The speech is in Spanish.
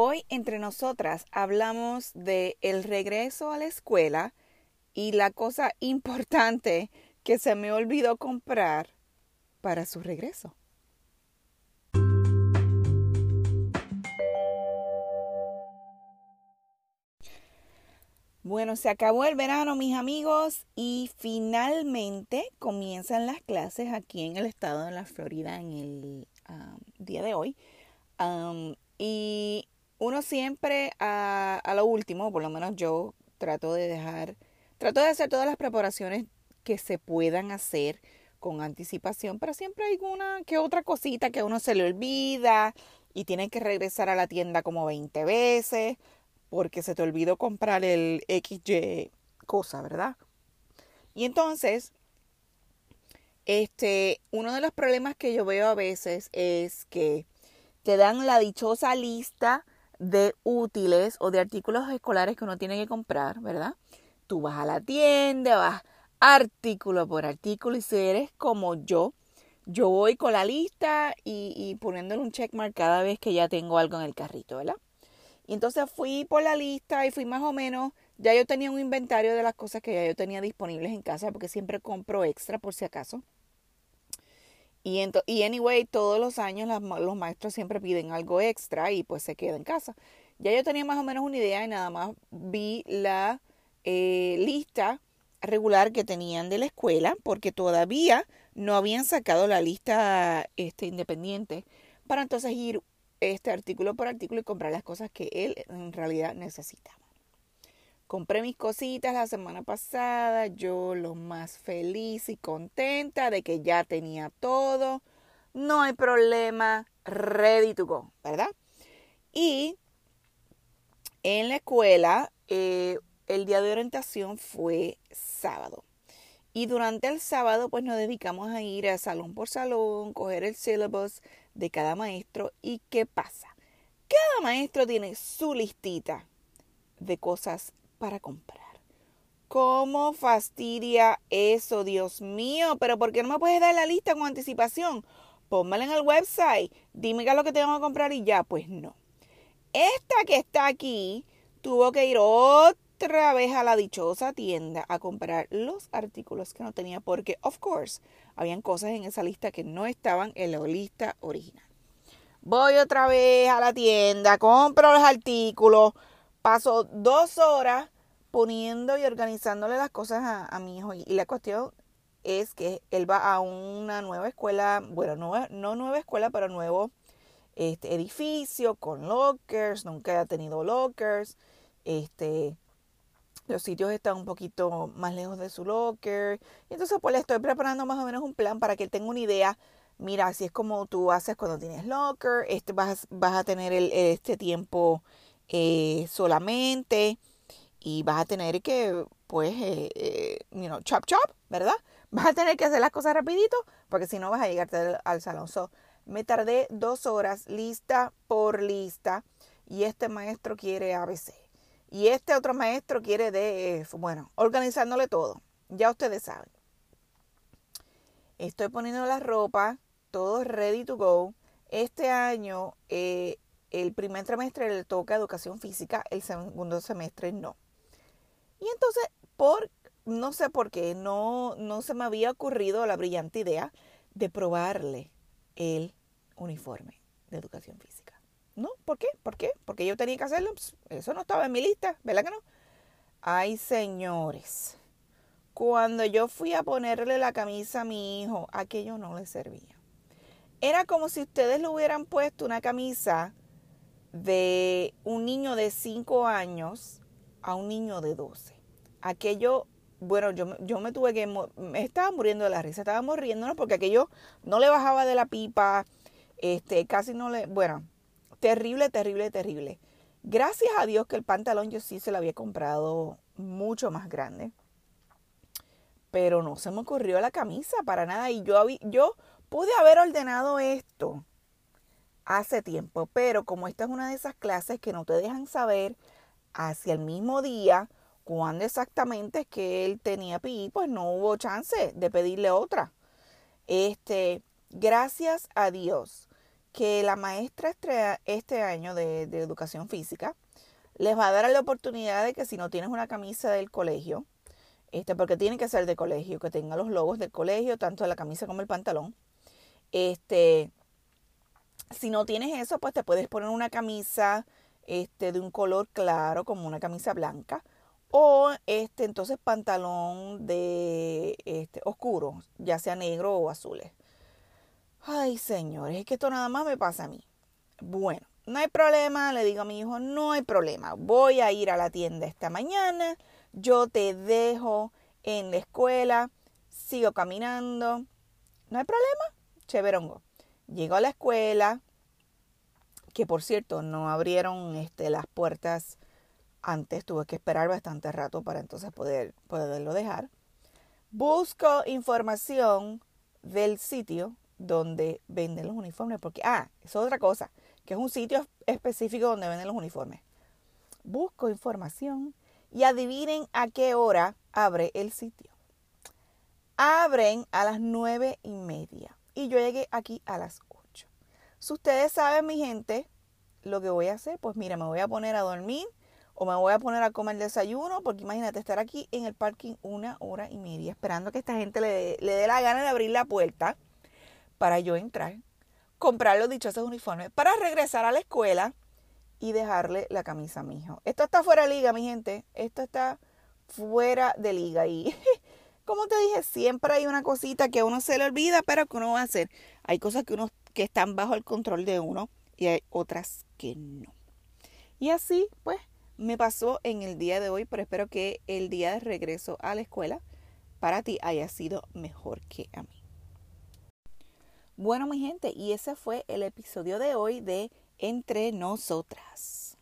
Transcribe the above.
Hoy entre nosotras hablamos de el regreso a la escuela y la cosa importante que se me olvidó comprar para su regreso. Bueno, se acabó el verano, mis amigos, y finalmente comienzan las clases aquí en el estado de la Florida en el día de hoy. y uno siempre a, a, lo último, por lo menos yo trato de dejar, trato de hacer todas las preparaciones que se puedan hacer con anticipación, pero siempre hay una que otra cosita que a uno se le olvida y tiene que regresar a la tienda como 20 veces porque se te olvidó comprar el XY cosa, ¿verdad? Y entonces, este, uno de los problemas que yo veo a veces es que te dan la dichosa lista de útiles o de artículos escolares que uno tiene que comprar, ¿verdad? Tú vas a la tienda, vas artículo por artículo y si eres como yo, yo voy con la lista y, poniéndole un checkmark cada vez que ya tengo algo en el carrito, ¿verdad? Y entonces fui por la lista y fui más o menos, ya yo tenía un inventario de las cosas que ya yo tenía disponibles en casa porque siempre compro extra por si acaso. Y, y anyway, todos los años los maestros siempre piden algo extra y pues se queda en casa. Ya yo tenía más o menos una idea y nada más vi la eh, lista regular que tenían de la escuela porque todavía no habían sacado la lista este, independiente para entonces ir este artículo por artículo y comprar las cosas que él en realidad necesitaba. Compré mis cositas la semana pasada, yo lo más feliz y contenta de que ya tenía todo. No hay problema, ready to go, ¿verdad? Y en la escuela, eh, el día de orientación fue sábado. Y durante el sábado, pues nos dedicamos a ir a salón por salón, coger el syllabus, de cada maestro. ¿Y qué pasa? Cada maestro tiene su listita de cosas para comprar. ¿Cómo fastidia eso, Dios mío? Pero ¿por qué no me puedes dar la lista con anticipación? Pónmela en el website. Dime qué es lo que tengo que comprar y ya. Pues no. Esta que está aquí tuvo que ir otra vez a la dichosa tienda a comprar los artículos que no tenía porque, of course, habían cosas en esa lista que no estaban en la lista original. Voy otra vez a la tienda, compro los artículos, paso dos horas poniendo y organizándole las cosas a, mi hijo. Y, la cuestión es que él va a una nueva escuela, bueno, no, no nueva escuela, pero nuevo este, edificio con lockers, nunca ha tenido lockers. Este, los sitios están un poquito más lejos de su locker. Y entonces pues le estoy preparando más o menos un plan para que él tenga una idea. Mira, así es como tú haces cuando tienes locker. Este vas, vas a tener el, este tiempo eh, solamente. Y vas a tener que, pues, eh, eh, you know, chop chop, ¿verdad? Vas a tener que hacer las cosas rapidito porque si no vas a llegarte al, al salón. So, me tardé dos horas lista por lista y este maestro quiere ABC y este otro maestro quiere de, bueno, organizándole todo. Ya ustedes saben. Estoy poniendo la ropa, todo ready to go. Este año, eh, el primer trimestre le toca educación física, el segundo semestre no. Y entonces, por, no sé por qué, no, no se me había ocurrido la brillante idea de probarle el uniforme de educación física. ¿No? ¿Por qué? ¿Por qué? Porque yo tenía que hacerlo. Pues, eso no estaba en mi lista, ¿verdad que no? Ay, señores. Cuando yo fui a ponerle la camisa a mi hijo, aquello no le servía. Era como si ustedes le hubieran puesto una camisa de un niño de 5 años a un niño de 12. Aquello, bueno, yo, yo me tuve que, me estaba muriendo de la risa, estaba muriéndonos porque aquello no le bajaba de la pipa, este, casi no le, bueno, Terrible, terrible, terrible. Gracias a Dios que el pantalón yo sí se lo había comprado mucho más grande. Pero no se me ocurrió la camisa para nada. Y yo, yo pude haber ordenado esto hace tiempo. Pero como esta es una de esas clases que no te dejan saber hacia el mismo día cuándo exactamente es que él tenía pi, pues no hubo chance de pedirle otra. Este, gracias a Dios que la maestra este, este año de, de educación física les va a dar la oportunidad de que si no tienes una camisa del colegio, este, porque tiene que ser de colegio, que tenga los logos del colegio, tanto de la camisa como el pantalón. Este, si no tienes eso, pues te puedes poner una camisa este, de un color claro, como una camisa blanca, o este, entonces pantalón de este, oscuro, ya sea negro o azules. Ay, señores, es que esto nada más me pasa a mí. Bueno, no hay problema, le digo a mi hijo, no hay problema. Voy a ir a la tienda esta mañana yo te dejo en la escuela, sigo caminando, no hay problema, chéverongo. Llego a la escuela, que por cierto no abrieron este, las puertas antes, tuve que esperar bastante rato para entonces poder, poderlo dejar. Busco información del sitio donde venden los uniformes, porque, ah, es otra cosa, que es un sitio específico donde venden los uniformes. Busco información y adivinen a qué hora abre el sitio. Abren a las nueve y media. Y yo llegué aquí a las ocho. Si ustedes saben, mi gente, lo que voy a hacer, pues mira, me voy a poner a dormir o me voy a poner a comer desayuno, porque imagínate estar aquí en el parking una hora y media esperando que esta gente le, le dé la gana de abrir la puerta para yo entrar, comprar los dichosos uniformes, para regresar a la escuela y dejarle la camisa a mi hijo. Esto está fuera de liga, mi gente. Esto está fuera de liga. Y como te dije, siempre hay una cosita que a uno se le olvida, pero que uno va a hacer. Hay cosas que uno que están bajo el control de uno y hay otras que no. Y así, pues, me pasó en el día de hoy, pero espero que el día de regreso a la escuela para ti haya sido mejor que a mí. Bueno, mi gente, y ese fue el episodio de hoy de entre nosotras.